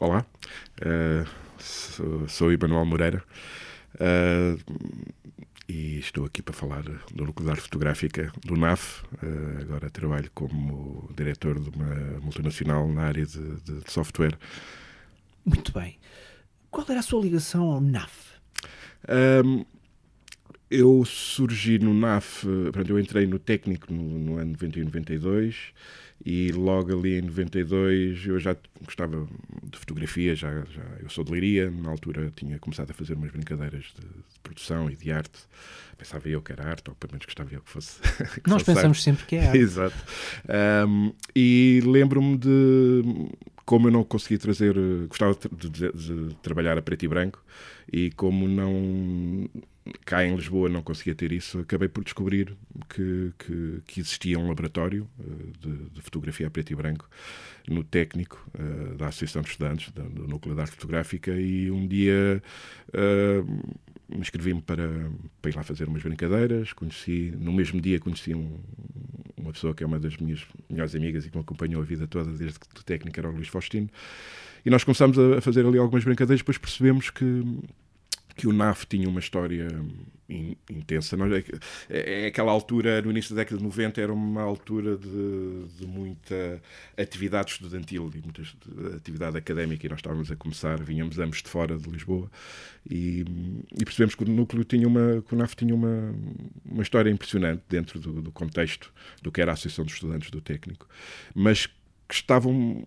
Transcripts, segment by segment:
Olá, uh, sou, sou Emanuel Moreira uh, e estou aqui para falar do Núcleo de Arte Fotográfica do NAF. Uh, agora trabalho como diretor de uma multinacional na área de, de, de, software. Muito bem. Qual era a sua ligação ao NAF? Um, eu surgi no NAF, eu entrei no técnico no, no ano 91, 92 e logo ali em 92 eu já gostava de fotografia, já, já eu sou de Leiria, na altura tinha começado a fazer umas brincadeiras de, de produção e de arte. Pensava eu que era arte, ou pelo menos gostava eu que fosse. Que Nós fosse pensamos arte. sempre que é arte. Exato. Um, e lembro-me de como eu não consegui trazer, gostava de, de, de, trabalhar a preto e branco e como não cá em Lisboa não conseguia ter isso, acabei por descobrir que, que, que existia um laboratório uh, de, de, fotografia a preto e branco no técnico uh, da Associação de Estudantes, do, do Núcleo de Arte Fotográfica, e um dia uh, inscrevi-me para, para ir lá fazer umas brincadeiras. Conheci, no mesmo dia, conheci um, uma pessoa que é uma das minhas melhores amigas e que me acompanhou a vida toda, desde que o técnico era o Luís Faustino. E nós começámos a fazer ali algumas brincadeiras, depois percebemos que que o NAF tinha uma história in, intensa. É, é, aquela altura, no início da década de 90, era uma altura de, de muita atividade estudantil e muita atividade académica, e nós estávamos a começar, vinhamos ambos de fora de Lisboa, e, e percebemos que o núcleo tinha uma, que o NAF tinha uma, uma história impressionante dentro do, do contexto do que era a Associação de Estudantes do Técnico, mas que estavam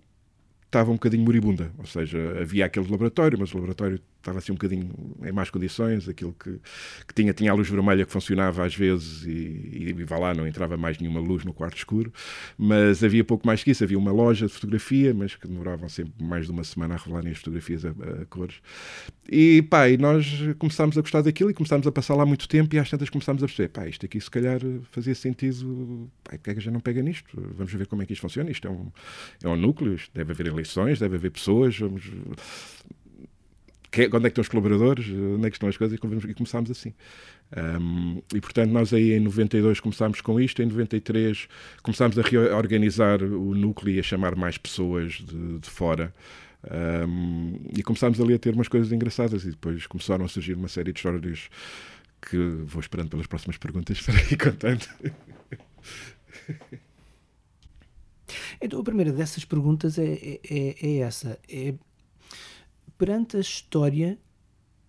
estava um bocadinho moribunda, ou seja, havia aquele laboratório, mas o laboratório estava assim um bocadinho em más condições, aquilo que, que tinha, tinha a luz vermelha que funcionava às vezes e, e vá lá, não entrava mais nenhuma luz no quarto escuro, mas havia pouco mais que isso, havia uma loja de fotografia, mas que demoravam sempre mais de uma semana a revelarem as fotografias a, a cores. E pá, e nós começámos a gostar daquilo e começámos a passar lá muito tempo e às tantas começámos a perceber, pá, isto aqui se calhar fazia sentido, pá, porque é que a gente não pega nisto? Vamos ver como é que isto funciona, isto é um, é um núcleo, deve haver eleições, deve haver pessoas, vamos que, onde é que estão os colaboradores, onde é que estão as coisas, e começámos assim. Um, e portanto, nós aí em 92 começámos com isto, em 93 começámos a reorganizar o núcleo e a chamar mais pessoas de, de fora. Um, e começámos ali a ter umas coisas engraçadas, e depois começaram a surgir uma série de histórias que vou esperando pelas próximas perguntas para ir contando. Então, a primeira dessas perguntas é, é, é, é essa. É perante a história,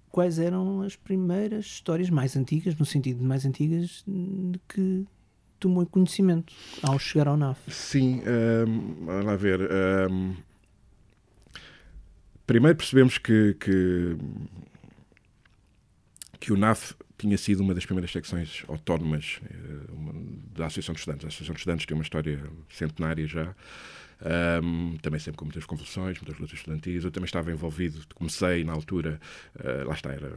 quais eram as primeiras histórias mais antigas, no sentido de mais antigas, de que tomou conhecimento ao chegar ao NAF? Sim, um, vamos lá ver. Um, primeiro percebemos que, que, que o NAF tinha sido uma das primeiras secções autónomas eh, uma, da Associação de Estudantes. A Associação de Estudantes tem uma história centenária já. Um, também sempre com muitas convulsões, muitas lutas estudantis. Eu também estava envolvido, comecei na altura, uh, lá está, era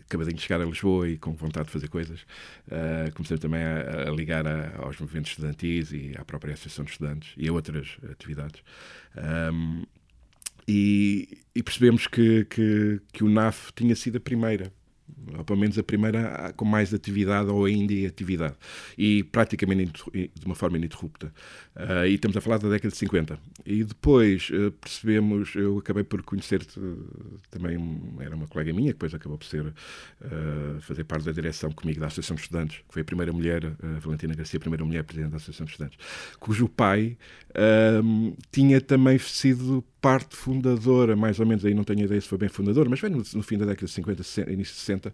acabadinho de chegar a Lisboa e com vontade de fazer coisas. Uh, comecei também a, a ligar a, aos movimentos estudantis e à própria Associação de Estudantes e a outras atividades. Um, e, e, percebemos que, que, que o NAF tinha sido a primeira ou pelo menos a primeira com mais atividade ou ainda em atividade. E praticamente de uma forma ininterrupta. Uh, e estamos a falar da década de 50 e depois uh, percebemos eu acabei por conhecer também era uma colega minha que depois acabou por ser uh, fazer parte da direção comigo da Associação de Estudantes que foi a primeira mulher Valentina Garcia a primeira mulher presidente da Associação de Estudantes cujo pai tinha também sido parte fundadora, mais ou menos, aí não tenho ideia se foi bem fundador, mas foi no, no fim da década de 50, início de 60,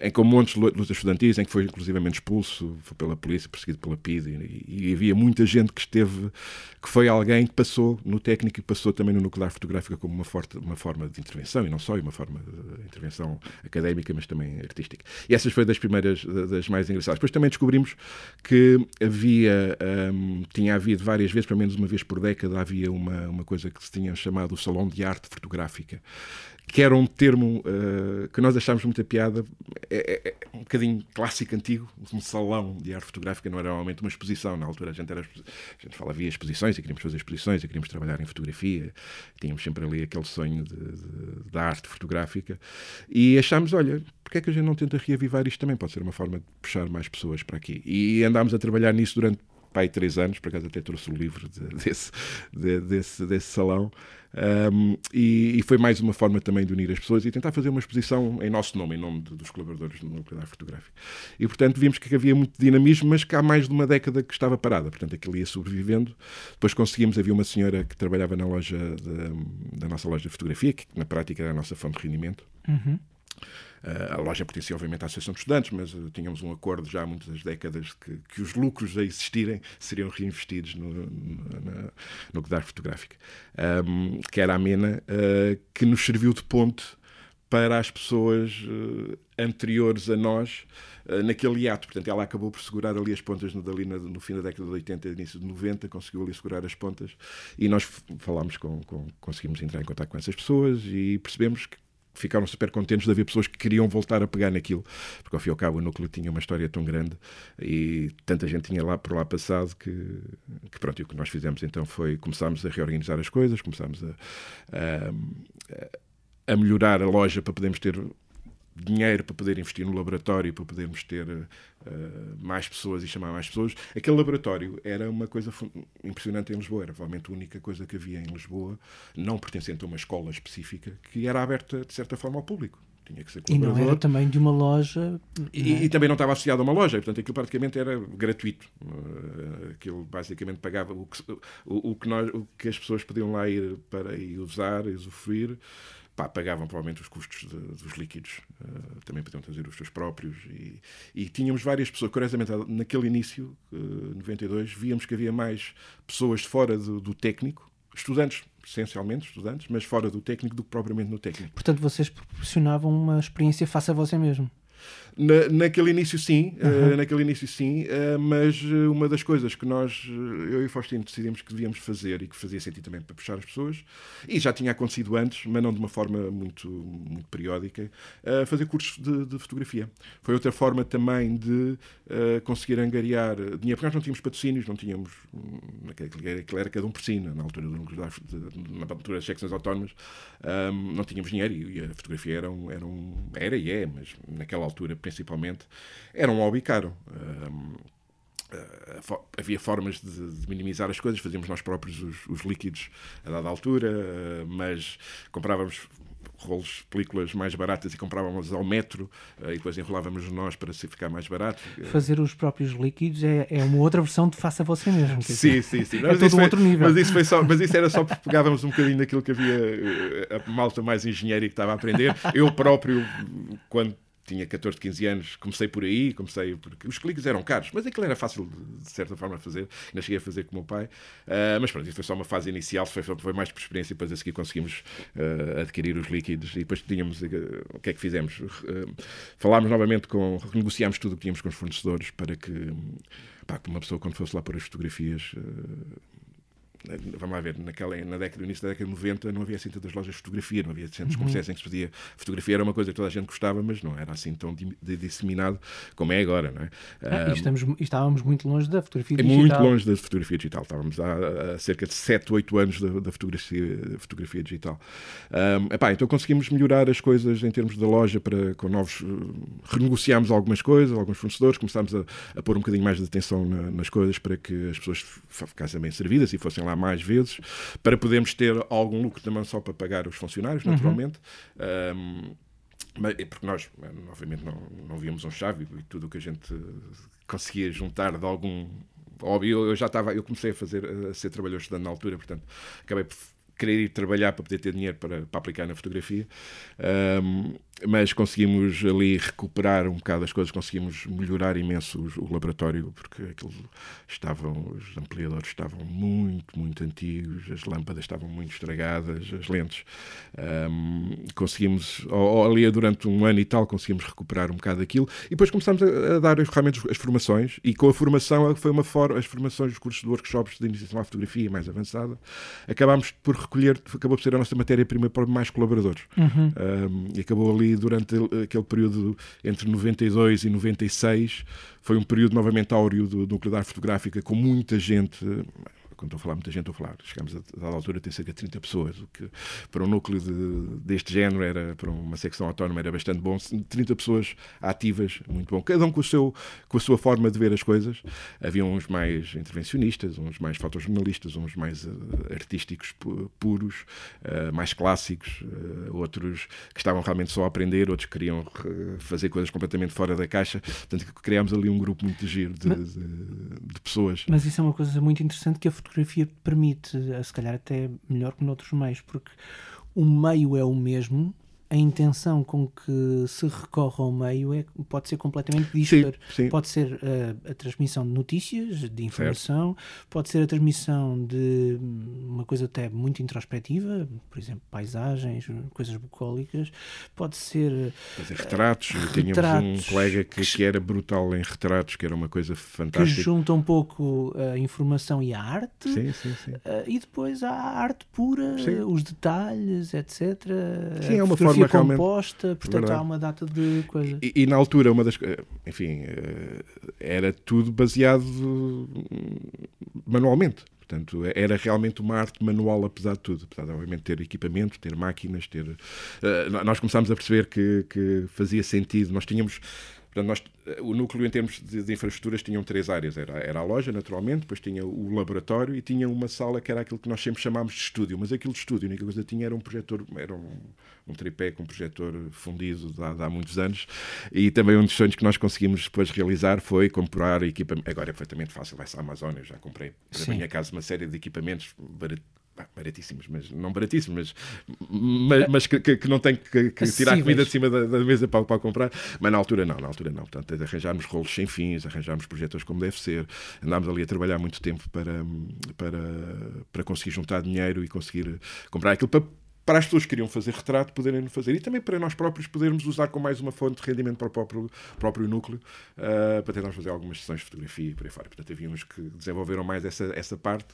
em que montes de lutas estudantis, em que foi inclusivamente expulso pela polícia, perseguido pela PID, e, e, havia muita gente que esteve, que foi alguém que passou no técnico e passou também no nuclear fotográfico como uma, forte, uma forma de intervenção, e não só, uma forma de intervenção académica, mas também artística. E essas foi das primeiras, das mais engraçadas. Depois também descobrimos que havia, um, tinha havido várias vezes, pelo menos uma vez por década, havia uma, uma coisa que se tinha chamado o Salão de Arte Fotográfica, que era um termo uh, que nós achámos muita piada, é, é, é, um bocadinho clássico antigo, um salão de arte fotográfica, não era realmente uma exposição. Na altura a gente, era, a gente falava via exposições e queríamos fazer exposições e queríamos trabalhar em fotografia, tínhamos sempre ali aquele sonho de, de, da arte fotográfica e achámos, olha, porque é que a gente não tenta reavivar isto também? Pode ser uma forma de puxar mais pessoas para aqui. E andámos a trabalhar nisso durante pai três anos, por acaso até trouxe o livro de, desse, de, desse, desse salão. Um, e, e, foi mais uma forma também de unir as pessoas e tentar fazer uma exposição em nosso nome, em nome de, dos colaboradores do Núcleo Fotográfico. E, portanto, vimos que havia muito dinamismo, mas que há mais de uma década que estava parada. Portanto, aquilo ia sobrevivendo. Depois conseguimos, havia uma senhora que trabalhava na loja de, da nossa loja de fotografia, que na prática era a nossa fonte de rendimento. Uhum. Uh, a loja pertencia, obviamente, à Associação de Estudantes, mas uh, tínhamos um acordo já há muitas décadas que, que os lucros a existirem seriam reinvestidos no, no, no Godard Fotográfico. Um, que era a MENA, uh, que nos serviu de ponte para as pessoas anteriores a nós naquele hiato. Portanto, ela acabou por segurar ali as pontas no, dali, no, no fim da década de 80 início de 90, conseguiu ali segurar as pontas e nós falámos com, com conseguimos entrar em contato com essas pessoas e percebemos que ficaram super contentes de haver pessoas que queriam voltar a pegar naquilo, porque ao fim e ao cabo o núcleo tinha uma história tão grande e tanta gente tinha lá por lá passado que, que pronto, e o que nós fizemos então foi começarmos a reorganizar as coisas, começámos a, a, a melhorar a loja para podermos ter dinheiro para poder investir no laboratório, para podermos ter uh, mais pessoas e chamar mais pessoas. Aquele laboratório era uma coisa impressionante em Lisboa, era provavelmente a única coisa que havia em Lisboa, não pertencente a uma escola específica, que era aberta de certa forma ao público. Tinha que ser e não era também de uma loja. E, é? e, também não estava associado a uma loja, portanto aquilo praticamente era gratuito. Uh, aquilo basicamente pagava o que, o, o, que nós, o que as pessoas podiam lá ir para ir usar, usufruir pá, pagavam provavelmente os custos de, dos líquidos, uh, também podiam trazer os seus próprios. E, e, tínhamos várias pessoas, curiosamente, naquele início, uh, 92, víamos que havia mais pessoas fora do, do técnico, estudantes, essencialmente estudantes, mas fora do técnico do que propriamente no técnico. Portanto, vocês proporcionavam uma experiência face a você mesmo. Na, naquele início sim, uhum. uh, naquele início sim, uh, mas eh, uma das coisas que nós, eu e o Faustino, decidimos que devíamos fazer e que fazia sentido também para puxar as pessoas, e já tinha acontecido antes, mas não de uma forma muito, muito periódica, uh, fazer cursos de, de, fotografia. Foi outra forma também de conseguir angariar dinheiro, porque nós não tínhamos patrocínios, não tínhamos, hum, aquilo era cada um por si, na altura, na altura das secções autónomas, um, não tínhamos dinheiro e a fotografia era, um, era, um, era e é, mas naquela altura principalmente, era um hobby caro. Uh, havia formas de, de, minimizar as coisas, fazíamos nós próprios os, os líquidos a dada altura, uh, mas comprávamos rolos, películas mais baratas e comprávamos ao metro uh, e depois enrolávamos nós para se ficar mais barato. Fazer os próprios líquidos é, é uma outra versão de faça você mesmo. Sim, sim, sim. é todo um outro nível. Mas isso, foi só, mas isso era só porque pegávamos um bocadinho daquilo que havia a malta mais engenheira que estava a aprender. Eu próprio, quando tinha 14, 15 anos, comecei por aí, comecei porque os cliques eram caros, mas aquilo era fácil de certa forma fazer, ainda cheguei a fazer com o meu pai, uh, mas pronto, isso foi só uma fase inicial, foi, foi mais por experiência, depois a seguir conseguimos uh, adquirir os líquidos e depois tínhamos, uh, o que é que fizemos? falámos novamente com, renegociámos tudo o que tínhamos com os fornecedores para que, pá, uma pessoa quando fosse lá por as fotografias vamos lá ver, naquela, na década, início da década de 90 não havia assim tantas lojas de fotografia, não havia centros uhum. comerciais em que se fazia fotografia, era uma coisa que toda a gente gostava, mas não era assim tão disseminado como é agora, não é? Ah, um, estamos, estávamos muito longe da fotografia digital. Muito longe da fotografia digital, estávamos há, há cerca de 7, 8 anos da, da fotografia, fotografia digital. Um, epá, então conseguimos melhorar as coisas em termos da loja para, com novos, renegociámos algumas coisas, alguns fornecedores, começámos a, a pôr um bocadinho mais de atenção na, nas coisas para que as pessoas ficassem bem servidas e fossem lá mais vezes, para podermos ter algum lucro também só para pagar os funcionários, uhum. naturalmente. Uhum. Um, porque nós, obviamente, não, não víamos um chave e tudo o que a gente conseguia juntar de algum hobby. Eu, eu já estava, eu comecei a fazer a ser trabalhador estudante na altura, portanto, acabei por querer ir trabalhar para poder ter dinheiro para, para aplicar na fotografia. Um, mas conseguimos ali recuperar um bocado as coisas, conseguimos melhorar imenso o, o laboratório, porque aquilo estavam, os ampliadores estavam muito, muito antigos, as lâmpadas estavam muito estragadas, as lentes. Um, conseguimos, ali durante um ano e tal, conseguimos recuperar um bocado aquilo e depois começamos a, a dar realmente as formações e com a formação foi uma for as formações, os cursos de workshops de iniciação à fotografia mais avançada, acabámos por recolher, acabou por ser a nossa matéria-prima para mais colaboradores. Uhum. Um, e acabou ali durante aquele período entre 92 e 96, foi um período novamente áureo do, Nuclear Fotográfica, com muita gente quando estou a falar muita gente, estou a falar, chegámos a, a altura a ter cerca de 30 pessoas, o que para um núcleo de, deste género, era, para uma secção autónoma, era bastante bom. 30 pessoas ativas, muito bom. Cada um com, o seu, com a sua forma de ver as coisas. Havia uns mais intervencionistas, uns mais fotojornalistas, uns mais uh, artísticos puros, uh, mais clássicos, uh, outros que estavam realmente só a aprender, outros que queriam fazer coisas completamente fora da caixa. Portanto, criámos ali um grupo muito giro de, de, de pessoas. Mas isso é uma coisa muito interessante que a fotografia permite, se calhar até melhor que noutros meios, porque o meio é o mesmo, a intenção com que se recorre ao meio é, pode ser completamente dispar. Pode ser uh, a transmissão de notícias, de informação, certo. pode ser a transmissão de uma coisa até muito introspectiva, por exemplo, paisagens, coisas bucólicas, pode ser. Fazer retratos. Uh, Tínhamos retratos, um colega que, que, era brutal em retratos, que era uma coisa fantástica. Que junta um pouco a informação e a arte. Sim, sim, sim. Uh, e depois há a arte pura, os detalhes, etc. Sim, é uma forma forma composta, portanto há uma data de coisa. E, e, na altura, uma das enfim, eh, era tudo baseado manualmente. Portanto, era realmente uma arte manual, apesar de tudo. Apesar de, obviamente, ter equipamento, ter máquinas, ter. Uh, nós começámos a perceber que, que fazia sentido. Nós tínhamos Portanto, nós, o núcleo, em termos de, de, infraestruturas, tinham três áreas. Era, era a loja, naturalmente, depois tinha o laboratório e tinha uma sala que era aquilo que nós sempre chamámos de estúdio. Mas aquilo de estúdio, a única coisa que tinha era um projetor, era um, um tripé com um projetor fundido de há, de há, muitos anos. E também um dos sonhos que nós conseguimos depois realizar foi comprar equipamento. Agora é perfeitamente fácil, vai-se à Amazônia, já comprei para Sim. a minha casa uma série de equipamentos baratíssimos, mas não baratíssimos, mas, mas, mas que, que, não tem que, que tirar a comida de cima da, da, mesa para, para comprar. Mas na altura não, na altura não. Portanto, arranjarmos rolos sem fins, arranjarmos projetores como deve ser. Andámos ali a trabalhar muito tempo para, para, para conseguir juntar dinheiro e conseguir comprar aquilo para para as pessoas que queriam fazer retrato poderem fazer e também para nós próprios podermos usar como mais uma fonte de rendimento para o próprio, próprio núcleo uh, para tentarmos fazer algumas sessões de fotografia e por aí fora. Portanto, havia uns que desenvolveram mais essa, essa parte,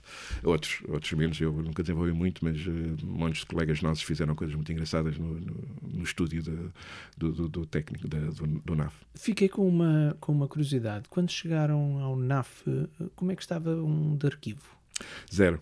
outros, outros menos. Eu nunca desenvolvi muito, mas uh, montes de colegas nossos fizeram coisas muito engraçadas no, no, no estúdio de, do, do, do, técnico do, do, NAF. Fiquei com uma, com uma curiosidade. Quando chegaram ao NAF, como é que estava um de arquivo? Zero.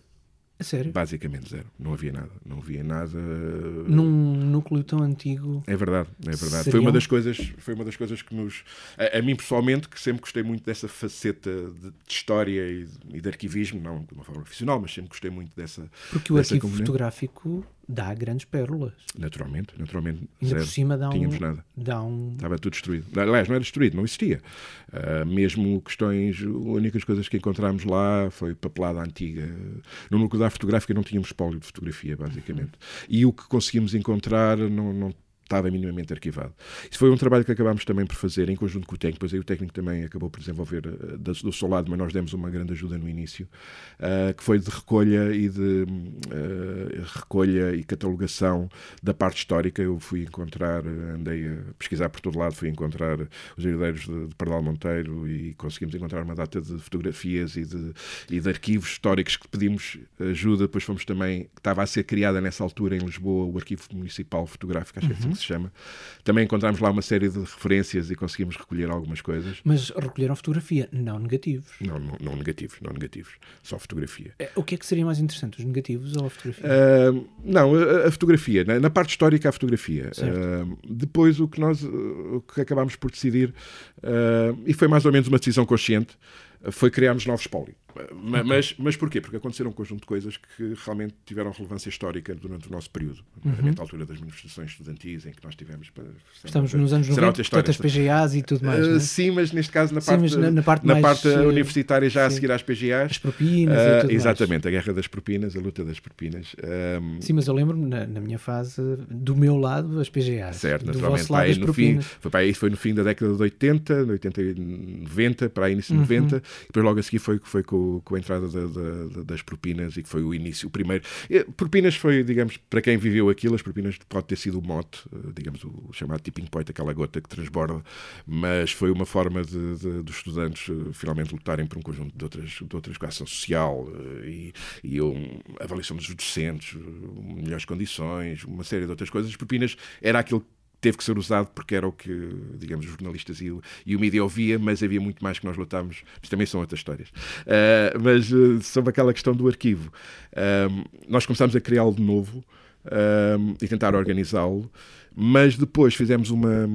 Sério? Basicamente zero. Não havia nada. Não havia nada. Num núcleo tão antigo. É verdade, é verdade. Foi uma das coisas, foi uma das coisas que nos. A, a, mim pessoalmente, que sempre gostei muito dessa faceta de, de história e de, e de, arquivismo, não de uma forma profissional, mas sempre gostei muito dessa. Porque o arquivo componente. fotográfico dá grandes pérolas. Naturalmente, naturalmente. Ainda zero. por cima dá Tínhamos um, nada. Dá um... Estava tudo destruído. Aliás, não era destruído, não existia. Uh, mesmo questões, as únicas coisas que encontramos lá foi papelada antiga. No núcleo da fotográfica não tínhamos espólio de fotografia, basicamente. E o que conseguimos encontrar não, não estava minimamente arquivado. Isso foi um trabalho que acabámos também por fazer em conjunto com o técnico, pois aí o técnico também acabou por desenvolver uh, do seu lado, mas nós demos uma grande ajuda no início, uh, que foi de recolha e de uh, recolha e catalogação da parte histórica. Eu fui encontrar, andei a pesquisar por todo lado, fui encontrar os herdeiros de, de Pardal Monteiro e conseguimos encontrar uma data de fotografias e de, e de arquivos históricos que pedimos ajuda. Depois fomos também, que estava a ser criada nessa altura em Lisboa o Arquivo Municipal Fotográfico, acho que é assim uhum. Se chama. Também encontramos lá uma série de referências e conseguimos recolher algumas coisas. Mas recolheram fotografia, não negativos. Não, não, não negativos, não negativos, só fotografia. É, o que é que seria mais interessante, os negativos ou a fotografia? Uh, não, a, a fotografia. Na, na, parte histórica, a fotografia. Uh, depois, o que nós o que acabámos por decidir, uh, e foi mais ou menos uma decisão consciente, foi criarmos novos pólios. Mas, mas, mas porquê? Porque aconteceram um conjunto de coisas que realmente tiveram relevância histórica durante o nosso período, uhum. a altura das manifestações estudantis, em que nós tivemos. Estamos nos anos 90, portanto, as PGAs e tudo mais. Uh, é? Sim, mas neste caso na sim, parte, na, na, parte, na parte uh, universitária, já sim. a seguir às PGAs. As propinas uh, e tudo Exatamente, mais. a guerra das propinas, a luta das propinas. Um... Sim, mas eu lembro-me, na, na, minha fase, do meu lado, as PGAs. Certo, do naturalmente. Lado, aí, no fim, foi, para aí, foi no fim da década de 80, 80 90, para aí início de uhum. 90, e depois logo a seguir foi, foi com, com a entrada da da, das propinas e que foi o início, o primeiro. Propinas foi, digamos, para quem viveu aquilo, as propinas pode ter sido o mote, eh, digamos, o chamado tipping point, aquela gota que transborda, mas foi uma forma de, de dos estudantes eh, finalmente lutarem por um conjunto de outras, de outras classes social eh, e, e um, avaliação dos docentes, melhores condições, uma série de outras coisas. As propinas era aquilo teve que ser usado porque era o que, digamos, os jornalistas e o, e o mídia ouvia, mas havia muito mais que nós lutámos. Isto também são outras histórias. Uh, mas uh, sobre aquela questão do arquivo, uh, nós começámos a criá-lo de novo e tentar organizá-lo, mas depois fizemos uma.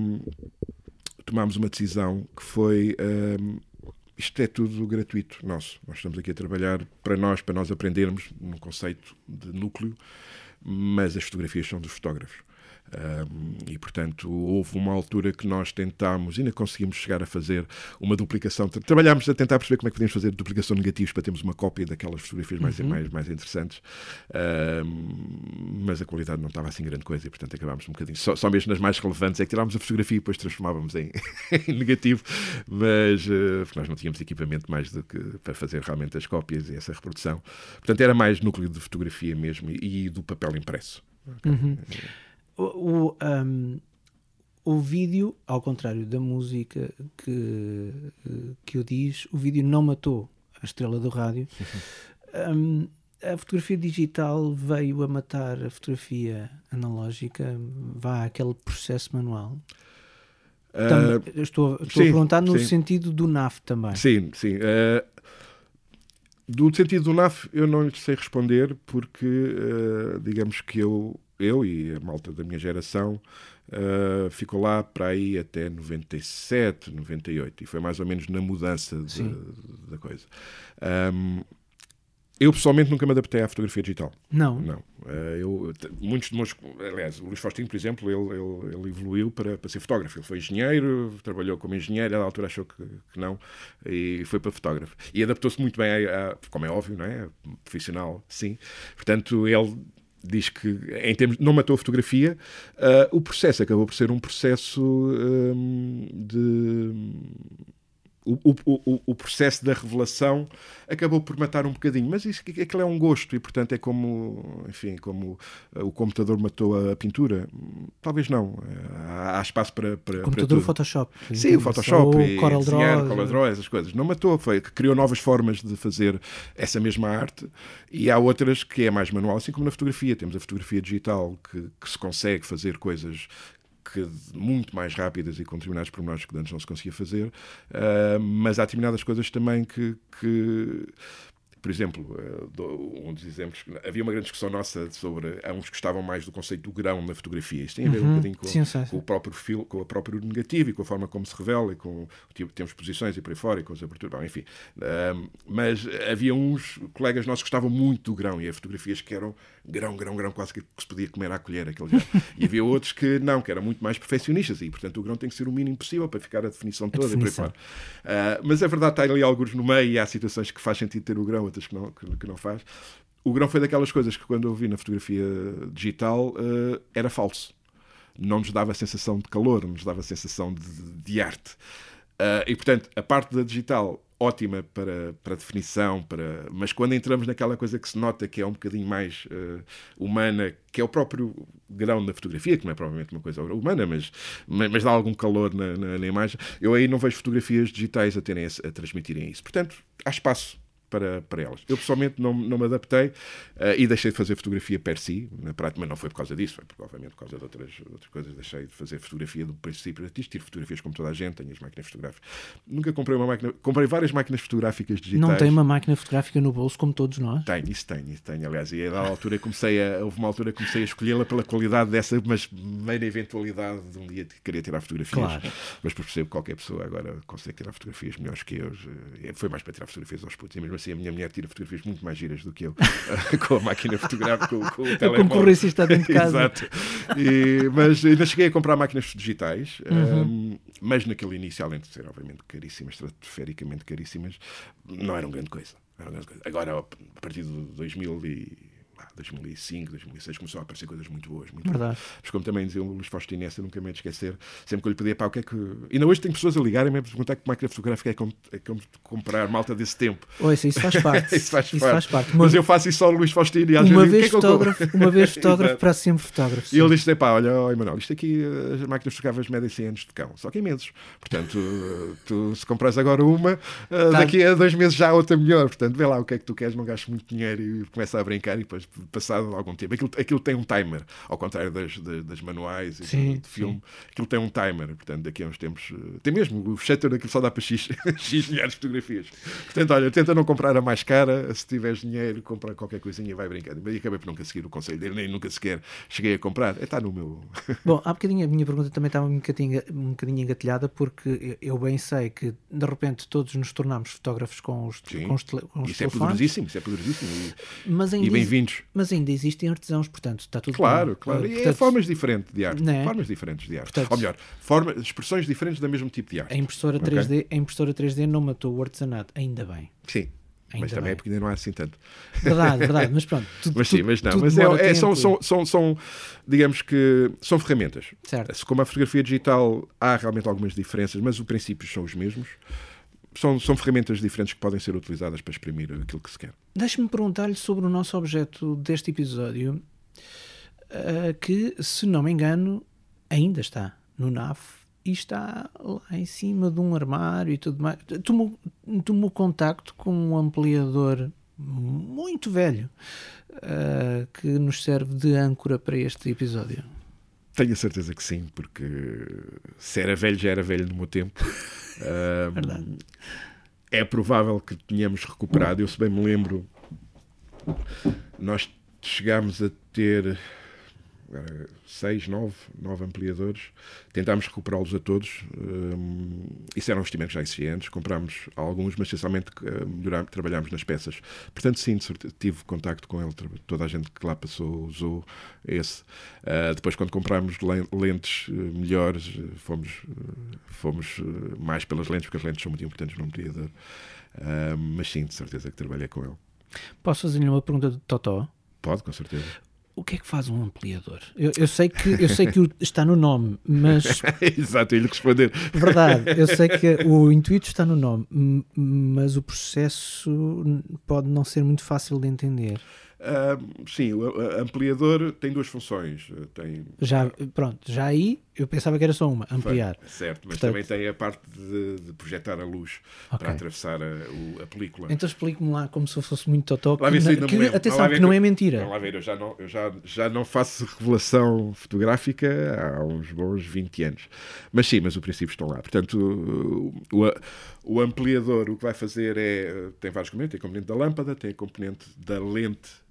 tomámos uma decisão que foi. isto é tudo gratuito nosso. Nós estamos aqui a trabalhar para nós, para nós aprendermos num conceito de núcleo, mas as fotografias são dos fotógrafos. Um, e, portanto, houve uma altura que nós tentámos, ainda conseguimos chegar a fazer uma duplicação. Trabalhámos a tentar perceber como é que podíamos fazer duplicação de negativos para termos uma cópia daquelas fotografias mais, uhum. mais, mais interessantes, um, mas a qualidade não estava assim grande coisa e, portanto, acabámos um bocadinho. Só, só mesmo nas mais relevantes é que tirámos a fotografia e depois transformávamos em, em negativo, mas uh, nós não tínhamos equipamento mais do que para fazer realmente as cópias e essa reprodução. Portanto, era mais núcleo de fotografia mesmo e, e do papel impresso. Uhum. O, um, o vídeo, ao contrário da música que, que o diz, o vídeo não matou a estrela do rádio. Um, a fotografia digital veio a matar a fotografia analógica, vá aquele processo manual. Uh, estou, estou sim, a perguntar no sim. sentido do NAF também. Sim, sim. Uh, do sentido do NAF eu não lhe sei responder porque uh, digamos que eu eu e a malta da minha geração uh, ficou lá para aí até 97, 98 e foi mais ou menos na mudança de, da coisa. Um, eu pessoalmente nunca me adaptei à fotografia digital. Não. Não. Uh, eu, muitos de meus. Aliás, o Luís Faustino, por exemplo, ele, ele, ele, evoluiu para, para ser fotógrafo. Ele foi engenheiro, trabalhou como engenheiro, à altura achou que, que não, e foi para fotógrafo. E adaptou-se muito bem, a, a, como é óbvio, não é? Profissional, sim. Portanto, ele diz que em termos não matou a fotografia uh, o processo acabou por ser um processo um, de o, o, o, processo da revelação acabou por matar um bocadinho, mas isso, aquilo é um gosto e, portanto, é como, enfim, como o computador matou a pintura. Talvez não. Há, há espaço para, para, o computador para Photoshop. Sim, o Photoshop, o Corel Draw, Corel Draw, essas coisas. Não matou, foi criou novas formas de fazer essa mesma arte e há outras que é mais manual, assim como na fotografia. Temos a fotografia digital que, que se consegue fazer coisas que muito mais rápidas e com determinados pormenores que antes não se conseguia fazer, uh, mas há determinadas coisas também que, que por exemplo, eh, um dos exemplos, havia uma grande discussão nossa sobre há uns que gostavam mais do conceito do grão na fotografia. Isto tem a ver uhum, um bocadinho com, sim, com, o próprio fil, com o próprio negativo e com a forma como se revela e com tipo, temos posições e por aí fora e com as aberturas, enfim. Uh, mas havia uns colegas nossos que gostavam muito do grão e as fotografias que eram grão, grão, grão, quase que se podia comer à colher aquele grão. e havia outros que não, que eram muito mais perfeccionistas e, portanto, o grão tem que ser o mínimo possível para ficar a definição toda a definição. e por aí fora. Uh, mas a verdade está ali alguns no meio e há situações que faz sentido ter o grão, outras que não, que, que não faz. O grão foi daquelas coisas que, quando eu vi na fotografia digital, uh, era falso. Não nos dava a sensação de calor, não nos dava a sensação de, de arte. Uh, e, portanto, a parte da digital ótima para, para definição, para, mas quando entramos naquela coisa que se nota que é um bocadinho mais uh, humana, que é o próprio grão da fotografia, que não é provavelmente uma coisa humana, mas, mas, mas dá algum calor na, na, na, imagem, eu aí não vejo fotografias digitais a, terem, a transmitirem isso. Portanto, há espaço para, para elas. Eu pessoalmente não, não me adaptei uh, e deixei de fazer fotografia per si, na prática, mas não foi por causa disso, foi provavelmente por causa de outras, outras coisas. Deixei de fazer fotografia do princípio artístico, tiro fotografias como toda a gente, tenho as máquinas fotográficas. Nunca comprei uma máquina, comprei várias máquinas fotográficas digitais. Não tem uma máquina fotográfica no bolso como todos nós? Tenho, isso tenho, isso tenho, aliás, e a altura comecei a, houve uma altura que comecei a escolhê-la pela qualidade dessa, mas meio eventualidade de um dia querer tirar fotografias. Claro. Mas percebo que qualquer pessoa agora consegue tirar fotografias melhores que eu. Eh, foi mais para tirar fotografias aos putos, mesmo assim a minha mulher tira fotografias muito mais giras do que eu, com a máquina fotográfica, com, com o telemóvel. Está dentro de casa. Exato. E, mas ainda cheguei a comprar máquinas digitais, uhum. um, mas naquele início, além de ser obviamente caríssimas, estratosfericamente caríssimas, não eram grande coisa. Não eram grande coisa. Agora, a partir de 2000 e 2005, 2006, começou a aparecer coisas muito boas. Muito Verdade. Boas. Mas como também dizia o Luís Faustino, essa nunca me esquecer, sempre que eu lhe pedia, pá, o que é que. Ainda hoje tem pessoas a ligarem-me a perguntar que máquina fotográfica é como, é como comprar malta desse tempo. Ouça, isso faz parte. isso faz isso parte. Faz parte. Mas, mas eu faço isso só ao Luís Faustino e às uma vezes vez digo, fotógrafo, é uma vez fotógrafo para sempre fotógrafo. E ele disse: pá, olha, oh, Emanuel, isto aqui, as máquinas fotográficas medem 100 anos de cão, só que imensos. Portanto, tu, se compras agora uma, tá. daqui a dois meses já há outra melhor. Portanto, vê lá o que é que tu queres, não gastes muito dinheiro e começa a brincar e depois passado algum tempo. Aquilo, aquilo tem um timer, ao contrário das, das, das manuais e sim, de, filme. Sim. Aquilo tem um timer, portanto, daqui a uns tempos. Eh, tem mesmo, o shutter daquilo só dá para X, X milhares de fotografias. Portanto, olha, tenta não comprar a mais cara, se tiveres dinheiro, compra qualquer coisinha e vai brincando. E acabei por nunca seguir o conselho dele, nem nunca sequer cheguei a comprar. Está no meu. Bom, há bocadinho a minha pergunta também estava um bocadinho, um bocadinho engatilhada, porque eu bem sei que de repente todos nos tornamos fotógrafos com os, Sim, com os, com os isso é telefones. é poderosíssimo, isso é poderosíssimo. E, mas e bem-vindos. Mas ainda existem artesãos, portanto, está tudo Claro, bem. claro. Portanto, e é formas diferentes de arte. Né? Formas diferentes de arte. Portanto, Ou melhor, forma, expressões diferentes do mesmo tipo de arte. A impressora, 3D, a impressora 3D não matou o artesanato, ainda bem. Sim. Ainda mas também bem. é porque ainda não há assim tanto. Verdade, verdade, mas pronto. Tudo, mas sim, mas não. Mas é, é- são, são, são, são, digamos que, são ferramentas. Certo. Como a fotografia digital, há realmente algumas diferenças, mas os princípios são os mesmos. São, são ferramentas diferentes que podem ser utilizadas para exprimir aquilo que se quer. Deixe-me perguntar-lhe sobre o nosso objeto deste episódio, ah, que, se não me engano, ainda está no NAF e está lá em cima de um armário e tudo mais. Tomou, tomou contacto com um ampliador muito velho ah, que nos serve de âncora para este episódio. Tenho a certeza que sim, porque se era velho, já era velho no meu tempo. Ahm, Verdade. é provável que tenhamos recuperado. Eu, se bem me lembro, nós chegámos a ter eh, seis, nove, nove ampliadores. Tentámos recuperá-los a todos. Hum, isso eram investimentos já existentes. Comprámos alguns, mas essencialmente eh, melhorámos, trabalhámos nas peças. Portanto, sim, tive contacto com ele. Toda a gente que lá passou usou esse. Ah, depois, quando comprámos len- lentes eh, melhores, fomos, fomos mais pelas lentes, porque as lentes são muito importantes no ampliador. Ah, mas sim, de certeza que trabalhei com ele. Posso fazer-lhe uma pergunta de Totó? Pode, com certeza. O que é que faz um ampliador? Eu, eu sei que, eu sei que está no nome, mas Exato, eu lhe responder. Verdade, eu sei que o intuito está no nome, mas o processo pode não ser muito fácil de entender. Ah, sim, o ampliador tem duas funções. Ah, Tem, Já, pronto, já aí eu pensava que era só uma, ampliar. Certo, mas Portanto- também tem a parte de, de projetar a luz Ok. para atravessar a, o- a película. Então explique-me lá como se fosse muito totó. Ver que- atenção, ver que não é mentira. Lá ver, eu já não, eu já, já não faço revelação fotográfica há uns bons 20 anos. Mas sim, mas o princípio estão lá. Portanto, o, o, o ampliador o que vai fazer é. Tem vários componentes. Tem a componente da lâmpada, tem a componente da lente, eh,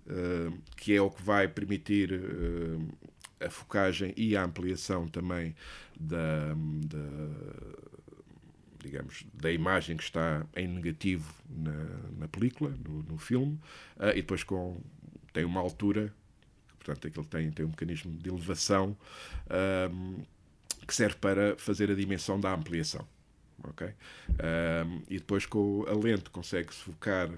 que é o que vai permitir eh, a focagem e a ampliação também da, da digamos, da imagem que está em negativo na, na película, no, no filme, ah, e depois com, tem uma altura, portanto, aquilo tem, tem um mecanismo de elevação ahm, que serve para fazer a dimensão da ampliação. Ok? Ahm, e depois com a lente consegue-se focar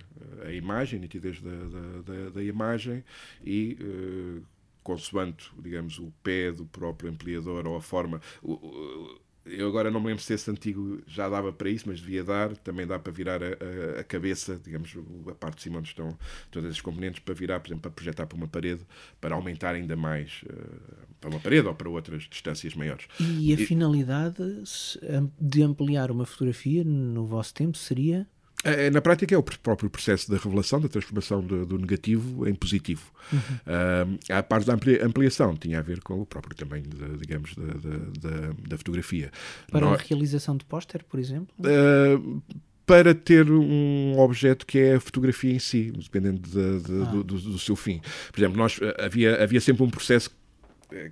eh, a imagem, a nitidez da, da, da, da imagem e eh, consoante, digamos, o pé do próprio ampliador ou a forma. o- o- eu agora não me lembro se esse antigo já dava para isso, mas devia dar. Também dá para virar a, a- a cabeça, digamos, a parte de cima onde estão todos esses componentes, para virar, por exemplo, para projetar para uma parede, para aumentar ainda mais eh, para uma parede ou para outras distâncias maiores. E a E- finalidade de ampliar uma fotografia no vosso tempo seria. É, Na prática é o pr- próprio processo da revelação, da transformação do, do negativo em positivo. Ah, a parte da amplia- ampliação tinha a ver com o próprio tamanho, da, digamos, da, da, da- fotografia. Para a realização de póster, por exemplo? Uh, para ter um objeto que é a fotografia em si, dependendo de- de- Ah. do, do- do seu fim. Por exemplo, nós, uh, havia, havia sempre um processo eh,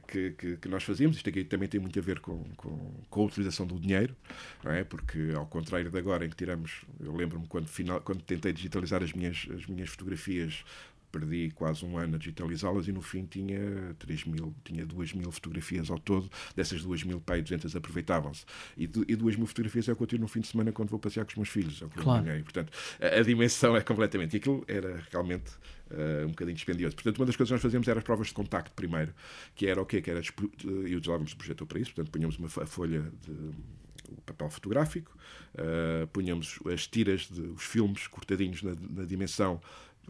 que, que, que nós fazíamos, isto aqui também tem muito a ver com, com, com a utilização do dinheiro, não é? porque ao contrário de agora em que tiramos, eu lembro-me quando, final, quando tentei digitalizar as minhas, as minhas fotografias, perdi quase um ano a digitalizá-las e no fim tinha 3 mil, tinha 2 mil fotografias ao todo, dessas 2 mil, pai, 200 aproveitavam-se. E, e 2 mil fotografias é o que eu tiro no fim de semana quando vou passear com os meus filhos. É o que eu Claro. ganhei. Portanto, a, a dimensão é completamente. E aquilo era realmente eh, um bocadinho dispendioso. Portanto, uma das coisas que nós fazíamos era as provas de contacto primeiro, que era o quê? Que era, eh, e utilizávamos o projetor para isso, portanto, punhamos uma folha de o papel fotográfico, eh, punhamos as tiras, de, os filmes cortadinhos na, na dimensão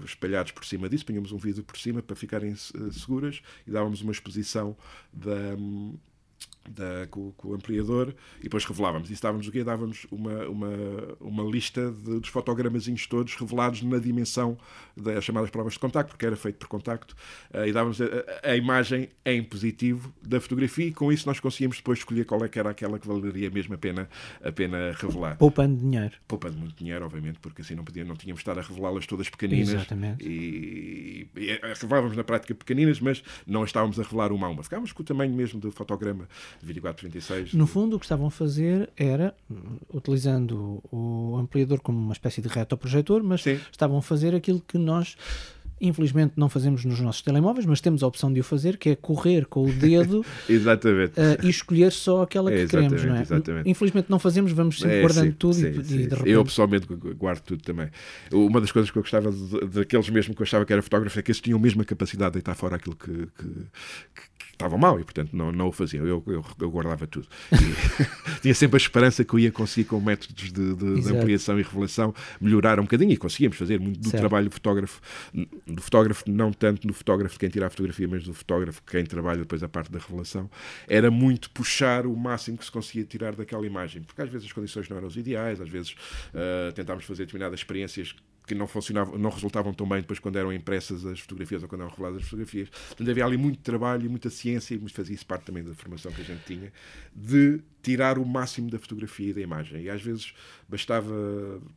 espalhados por cima disso, punhamos um vidro por cima para ficarem eh, seguras e dávamos uma exposição da, hum, da, com, com, o ampliador e depois revelávamos. E estávamos o quê? Dávamos uma, uma, uma lista de, dos fotogramazinhos todos revelados na dimensão das chamadas provas de contacto, porque era feito por contacto, uh, e dávamos a, a, imagem em positivo da fotografia e com isso nós conseguíamos depois escolher qual é que era aquela que valeria mesmo a pena, a pena revelar. Poupando dinheiro. Poupando muito dinheiro, obviamente, porque assim não, podia, não tínhamos de estar a revelá-las todas pequeninas. Exatamente. E, e, e revelávamos na prática pequeninas, mas não estávamos a revelar uma a uma. Ficávamos com o tamanho mesmo do fotograma 2436. No fundo, o que estavam a fazer era, utilizando o ampliador como uma espécie de retroprojetor, mas Sim. estavam a fazer aquilo que nós Infelizmente não fazemos nos nossos telemóveis, mas temos a opção de o fazer, que é correr com o dedo exatamente. Uh, e escolher só aquela que é, queremos, não é? Exatamente. Infelizmente não fazemos, vamos sempre é, guardando sim, tudo sim, e, sim, e de repente... Eu pessoalmente guardo tudo também. Uma das coisas que eu gostava daqueles mesmo que eu achava que era fotógrafo é que eles tinham a mesma capacidade de deitar fora aquilo que, que, estavam mal e, portanto, não, não o faziam. Eu, eu, eu guardava tudo. tinha sempre a esperança que eu ia conseguir, com métodos de, de, de, ampliação e revelação, melhorar um bocadinho e conseguíamos fazer muito do certo. trabalho fotógrafo, do fotógrafo, não tanto do fotógrafo de quem tira a fotografia, mas do fotógrafo quem trabalha depois a parte da revelação. Era muito puxar o máximo que se conseguia tirar daquela imagem, porque às vezes as condições não eram as ideais, às vezes uh, tentámos fazer determinadas experiências que não funcionavam, não resultavam tão bem depois quando eram impressas as fotografias ou quando eram reveladas as fotografias. Portanto, havia ali muito trabalho e muita ciência, e fazia isso parte também da formação que a gente tinha, de tirar o máximo da fotografia e da imagem. E às vezes bastava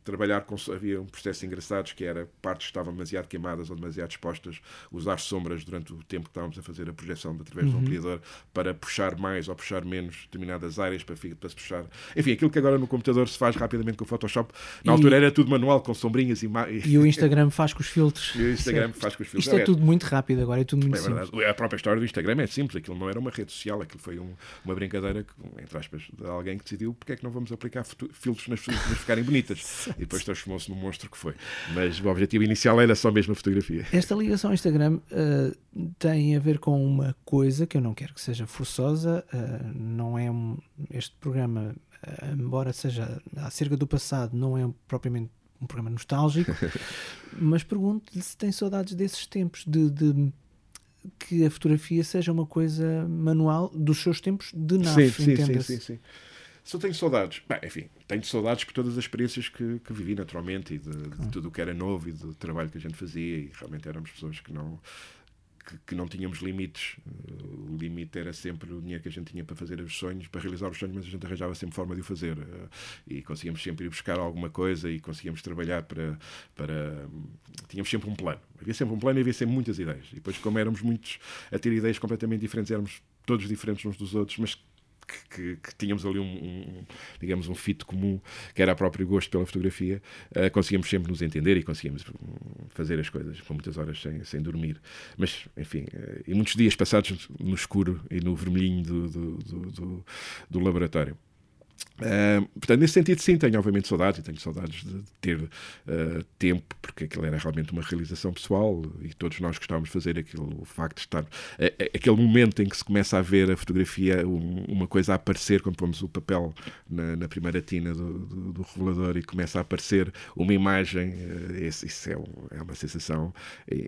trabalhar com. Havia um processo engraçado que era partes que estavam demasiado queimadas ou demasiado expostas, usar sombras durante o tempo que estávamos a fazer a projeção através uhum. do ampliador para puxar mais ou puxar menos determinadas áreas para, para se puxar. Enfim, aquilo que agora no computador se faz rapidamente com o Photoshop, na e... altura era tudo manual, com sombrinhas e. E o Instagram faz com os filtros. E o Instagram certo. faz com os filtros. Isto é, é tudo muito rápido agora, é tudo muito é simples. A própria história do Instagram é simples, aquilo não era uma rede social, aquilo foi um, uma brincadeira, entre aspas, de alguém que decidiu porque é que não vamos aplicar filtros nas para ficarem bonitas. e depois transformou-se no monstro que foi. Mas o objetivo inicial era só mesmo a fotografia. Esta ligação ao Instagram uh, tem a ver com uma coisa que eu não quero que seja forçosa, uh, não é um, este programa, uh, embora seja acerca do passado, não é propriamente um programa nostálgico, mas pergunto-lhe se tem saudades desses tempos de, de que a fotografia seja uma coisa manual dos seus tempos de nave, sim, sim, sim, sim, eu tenho saudades, bem, enfim, tenho saudades por todas as experiências que, que vivi naturalmente e de, de, tudo o que era novo e do trabalho que a gente fazia e realmente éramos pessoas que não que, que, não tínhamos limites. O limite era sempre o dinheiro que a gente tinha para fazer os sonhos, para realizar os sonhos, mas a gente arranjava sempre forma de o fazer. E conseguíamos sempre ir buscar alguma coisa e conseguíamos trabalhar para. para... Tínhamos sempre um plano. Havia sempre um plano e havia sempre muitas ideias. E depois, como éramos muitos a ter ideias completamente diferentes, éramos todos diferentes uns dos outros, mas que, que, tínhamos ali um, um, digamos, um fito comum, que era o próprio gosto pela fotografia, uh, conseguíamos sempre nos entender e conseguíamos hum, fazer as coisas com muitas horas sem, sem dormir. Mas, enfim, uh, e muitos dias passados no escuro e no vermelhinho do, do, do, do laboratório. Uh, portanto, nesse sentido, sim, tenho obviamente saudades e tenho saudades de ter uh, tempo, porque aquilo era realmente uma realização pessoal e todos nós gostávamos de fazer aquilo, o facto de estar. Uh, aquele momento em que se começa a ver a fotografia, um, uma coisa a aparecer, quando pomos o papel na, na primeira tina do, do, do, revelador e começa a aparecer uma imagem, esse, isso é, um, é, uma sensação